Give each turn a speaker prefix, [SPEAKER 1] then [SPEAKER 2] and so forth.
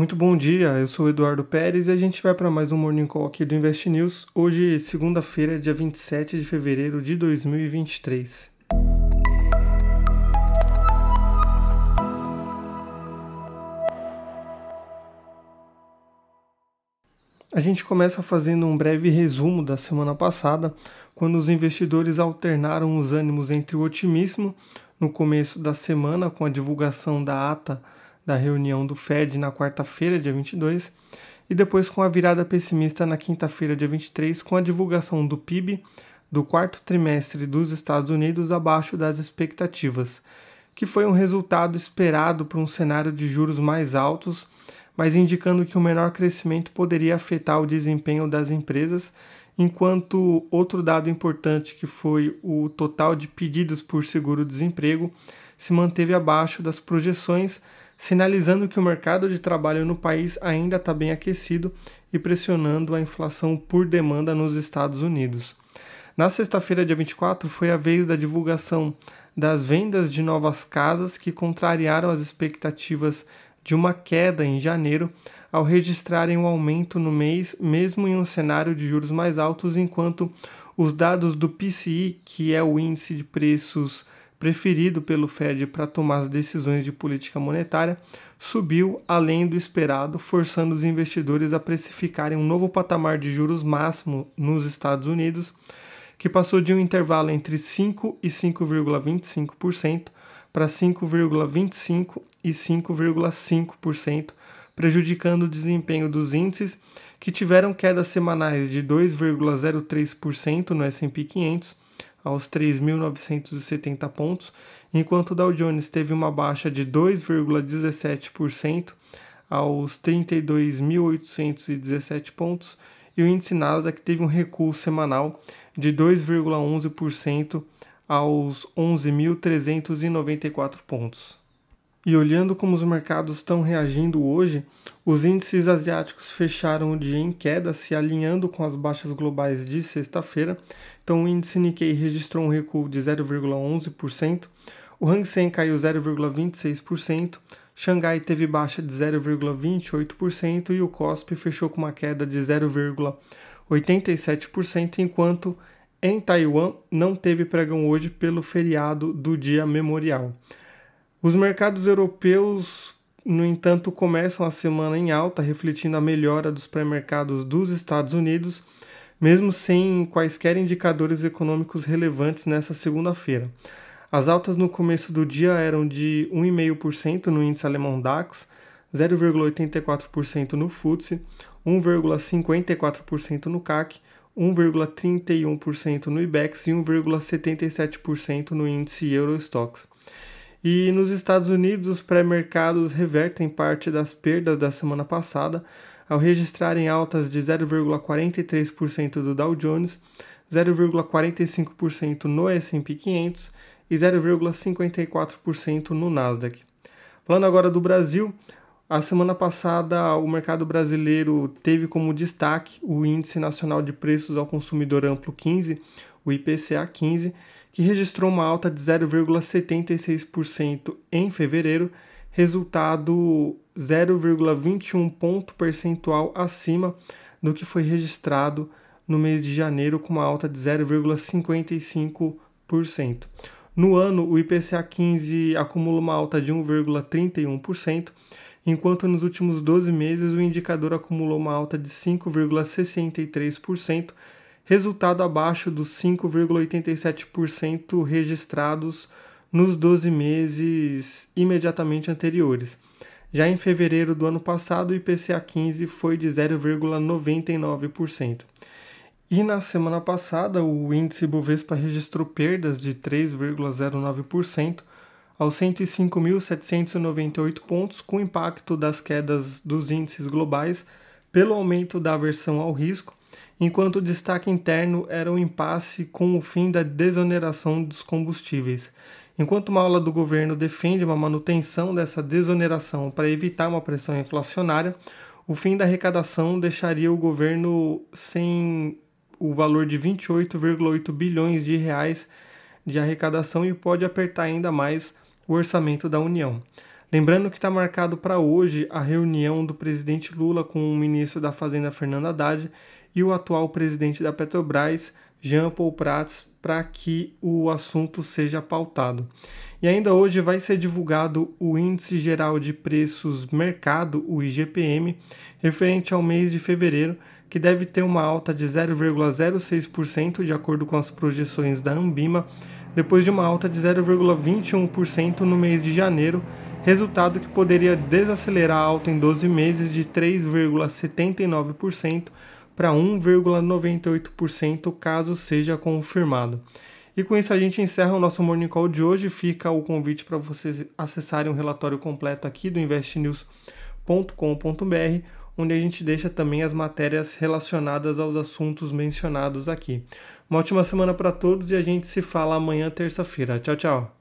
[SPEAKER 1] Muito bom dia, eu sou o Eduardo Pérez e a gente vai para mais um Morning Call aqui do Invest News. Hoje, segunda-feira, dia 27 de fevereiro de 2023. A gente começa fazendo um breve resumo da semana passada, quando os investidores alternaram os ânimos entre o otimismo no começo da semana com a divulgação da ata da reunião do Fed na quarta-feira, dia 22, e depois com a virada pessimista na quinta-feira, dia 23, com a divulgação do PIB do quarto trimestre dos Estados Unidos abaixo das expectativas, que foi um resultado esperado para um cenário de juros mais altos, mas indicando que o menor crescimento poderia afetar o desempenho das empresas, enquanto outro dado importante, que foi o total de pedidos por seguro-desemprego, se manteve abaixo das projeções sinalizando que o mercado de trabalho no país ainda está bem aquecido e pressionando a inflação por demanda nos Estados Unidos. Na sexta-feira, dia 24, foi a vez da divulgação das vendas de novas casas que contrariaram as expectativas de uma queda em janeiro, ao registrarem um aumento no mês, mesmo em um cenário de juros mais altos, enquanto os dados do PCI, que é o índice de preços preferido pelo Fed para tomar as decisões de política monetária, subiu além do esperado, forçando os investidores a precificarem um novo patamar de juros máximo nos Estados Unidos, que passou de um intervalo entre 5 e 5,25% para 5,25 e 5,5%, prejudicando o desempenho dos índices que tiveram quedas semanais de 2,03% no S&P 500 aos 3.970 pontos, enquanto o Dow Jones teve uma baixa de 2,17% aos 32.817 pontos e o índice Nasdaq teve um recuo semanal de 2,11% aos 11.394 pontos. E olhando como os mercados estão reagindo hoje, os índices asiáticos fecharam o dia em queda, se alinhando com as baixas globais de sexta-feira. Então, o índice Nikkei registrou um recuo de 0,11%, o Hang Seng caiu 0,26%, Xangai teve baixa de 0,28% e o Kospi fechou com uma queda de 0,87%, enquanto em Taiwan não teve pregão hoje pelo feriado do Dia Memorial. Os mercados europeus, no entanto, começam a semana em alta, refletindo a melhora dos pré-mercados dos Estados Unidos, mesmo sem quaisquer indicadores econômicos relevantes nessa segunda-feira. As altas no começo do dia eram de 1,5% no índice alemão DAX, 0,84% no FTSE, 1,54% no CAC, 1,31% no IBEX e 1,77% no índice Eurostox. E nos Estados Unidos, os pré-mercados revertem parte das perdas da semana passada ao registrarem altas de 0,43% do Dow Jones, 0,45% no S&P 500 e 0,54% no Nasdaq. Falando agora do Brasil, a semana passada o mercado brasileiro teve como destaque o Índice Nacional de Preços ao Consumidor Amplo 15, o IPCA 15, que registrou uma alta de 0,76% em fevereiro, resultado 0,21 ponto percentual acima do que foi registrado no mês de janeiro, com uma alta de 0,55%. No ano, o IPCA 15 acumula uma alta de 1,31%, enquanto nos últimos 12 meses o indicador acumulou uma alta de 5,63%, resultado abaixo dos 5,87% registrados nos 12 meses imediatamente anteriores. Já em fevereiro do ano passado, o IPCA 15 foi de 0,99%. E na semana passada, o índice Bovespa registrou perdas de 3,09% aos 105.798 pontos, com impacto das quedas dos índices globais pelo aumento da aversão ao risco enquanto o destaque interno era o um impasse com o fim da desoneração dos combustíveis. Enquanto uma aula do governo defende uma manutenção dessa desoneração para evitar uma pressão inflacionária, o fim da arrecadação deixaria o governo sem o valor de 28,8 bilhões de reais de arrecadação e pode apertar ainda mais o orçamento da União. Lembrando que está marcado para hoje a reunião do presidente Lula com o ministro da Fazenda Fernando Haddad e o atual presidente da Petrobras, Jean Paul Prats, para que o assunto seja pautado. E ainda hoje vai ser divulgado o Índice Geral de Preços Mercado, o IGPM, referente ao mês de fevereiro, que deve ter uma alta de 0,06% de acordo com as projeções da Ambima, depois de uma alta de 0,21% no mês de janeiro resultado que poderia desacelerar a alta em 12 meses de 3,79% para 1,98% caso seja confirmado. E com isso a gente encerra o nosso Morning Call de hoje. Fica o convite para vocês acessarem o relatório completo aqui do investnews.com.br, onde a gente deixa também as matérias relacionadas aos assuntos mencionados aqui. Uma ótima semana para todos e a gente se fala amanhã, terça-feira. Tchau, tchau.